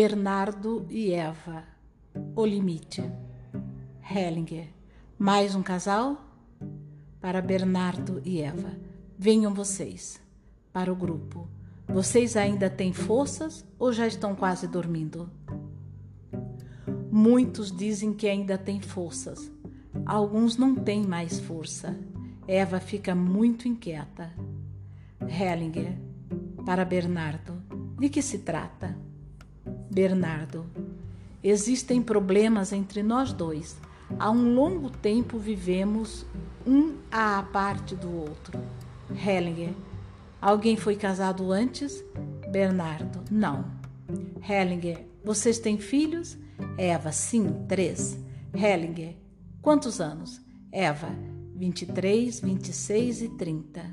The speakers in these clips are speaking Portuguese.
Bernardo e Eva, O Limite. Hellinger, mais um casal? Para Bernardo e Eva, venham vocês. Para o grupo, vocês ainda têm forças ou já estão quase dormindo? Muitos dizem que ainda têm forças. Alguns não têm mais força. Eva fica muito inquieta. Hellinger, para Bernardo, de que se trata? Bernardo, existem problemas entre nós dois. Há um longo tempo vivemos um à parte do outro. Hellinger, alguém foi casado antes? Bernardo, não. Hellinger, vocês têm filhos? Eva, sim, três. Hellinger, quantos anos? Eva, 23, 26 e 30.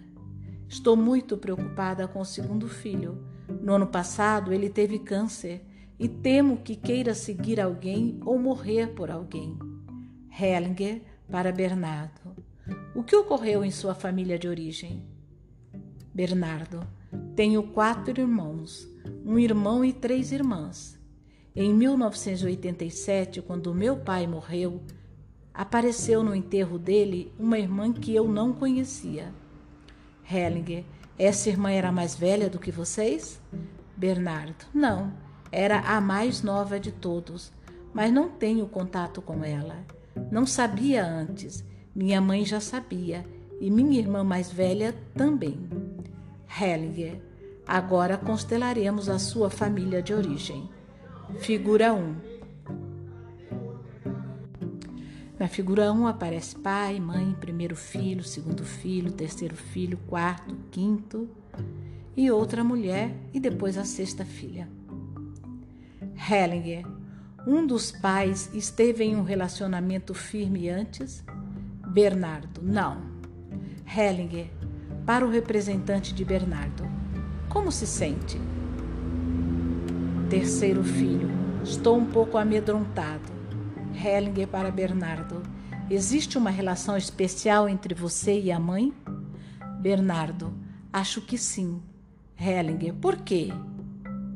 Estou muito preocupada com o segundo filho. No ano passado ele teve câncer e temo que queira seguir alguém ou morrer por alguém. Hellinger para Bernardo. O que ocorreu em sua família de origem? Bernardo. Tenho quatro irmãos, um irmão e três irmãs. Em 1987, quando meu pai morreu, apareceu no enterro dele uma irmã que eu não conhecia. Hellinger. Essa irmã era mais velha do que vocês? Bernardo. Não. Era a mais nova de todos, mas não tenho contato com ela. Não sabia antes. Minha mãe já sabia e minha irmã mais velha também. Hellinger. Agora constelaremos a sua família de origem. Figura 1. Na figura 1 aparece pai, mãe, primeiro filho, segundo filho, terceiro filho, quarto, quinto e outra mulher e depois a sexta filha. Hellinger. Um dos pais esteve em um relacionamento firme antes? Bernardo. Não. Hellinger. Para o representante de Bernardo. Como se sente? Terceiro filho. Estou um pouco amedrontado. Hellinger para Bernardo. Existe uma relação especial entre você e a mãe? Bernardo. Acho que sim. Hellinger. Por quê?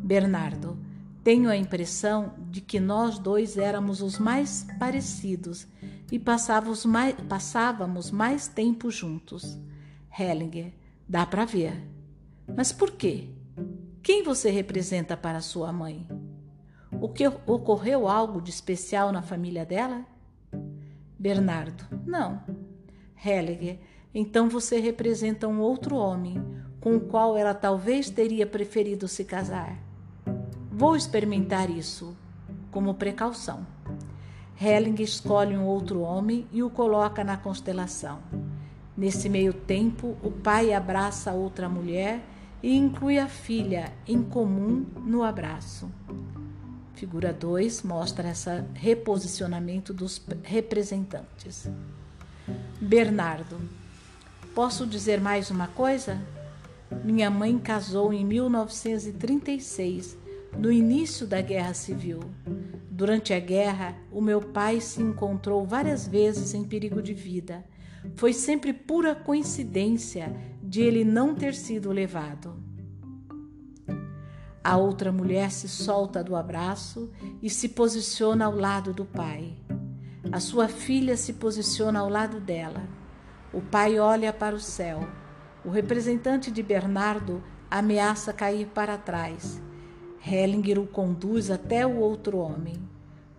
Bernardo. Tenho a impressão de que nós dois éramos os mais parecidos e passávamos mais, passávamos mais tempo juntos. Hellinger, dá para ver. Mas por quê? Quem você representa para sua mãe? O que ocorreu algo de especial na família dela? Bernardo, não. Hellinger, então você representa um outro homem com o qual ela talvez teria preferido se casar. Vou experimentar isso como precaução. Helling escolhe um outro homem e o coloca na constelação. Nesse meio tempo, o pai abraça outra mulher e inclui a filha em comum no abraço. Figura 2 mostra esse reposicionamento dos representantes. Bernardo, posso dizer mais uma coisa? Minha mãe casou em 1936 no início da Guerra Civil. Durante a guerra, o meu pai se encontrou várias vezes em perigo de vida. Foi sempre pura coincidência de ele não ter sido levado. A outra mulher se solta do abraço e se posiciona ao lado do pai. A sua filha se posiciona ao lado dela. O pai olha para o céu. O representante de Bernardo ameaça cair para trás. Hellinger o conduz até o outro homem.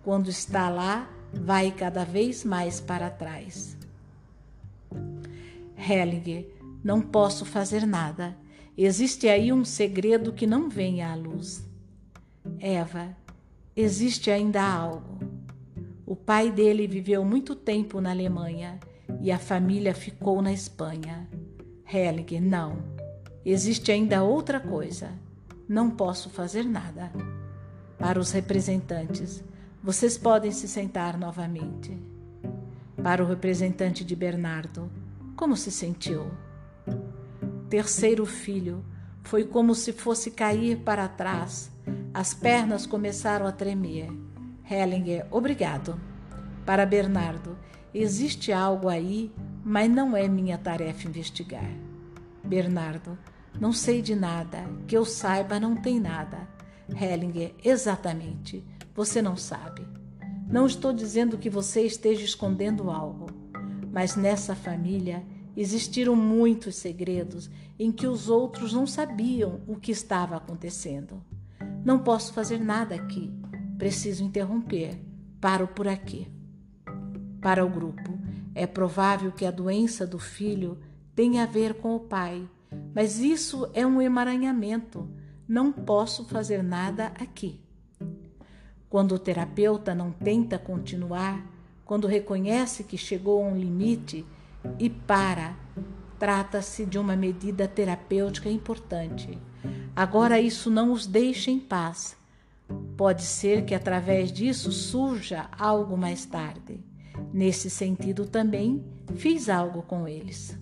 Quando está lá, vai cada vez mais para trás. Hellinger, não posso fazer nada. Existe aí um segredo que não vem à luz. Eva, existe ainda algo. O pai dele viveu muito tempo na Alemanha e a família ficou na Espanha. Hellinger, não. Existe ainda outra coisa não posso fazer nada. Para os representantes, vocês podem se sentar novamente. Para o representante de Bernardo, como se sentiu? Terceiro filho, foi como se fosse cair para trás. As pernas começaram a tremer. Hellinger, obrigado. Para Bernardo, existe algo aí, mas não é minha tarefa investigar. Bernardo, não sei de nada, que eu saiba, não tem nada. Hellinger, exatamente. Você não sabe. Não estou dizendo que você esteja escondendo algo, mas nessa família existiram muitos segredos em que os outros não sabiam o que estava acontecendo. Não posso fazer nada aqui. Preciso interromper. Paro por aqui. Para o grupo, é provável que a doença do filho tenha a ver com o pai, mas isso é um emaranhamento. Não posso fazer nada aqui. Quando o terapeuta não tenta continuar, quando reconhece que chegou a um limite e para, trata-se de uma medida terapêutica importante. Agora, isso não os deixa em paz. Pode ser que através disso surja algo mais tarde. Nesse sentido, também fiz algo com eles.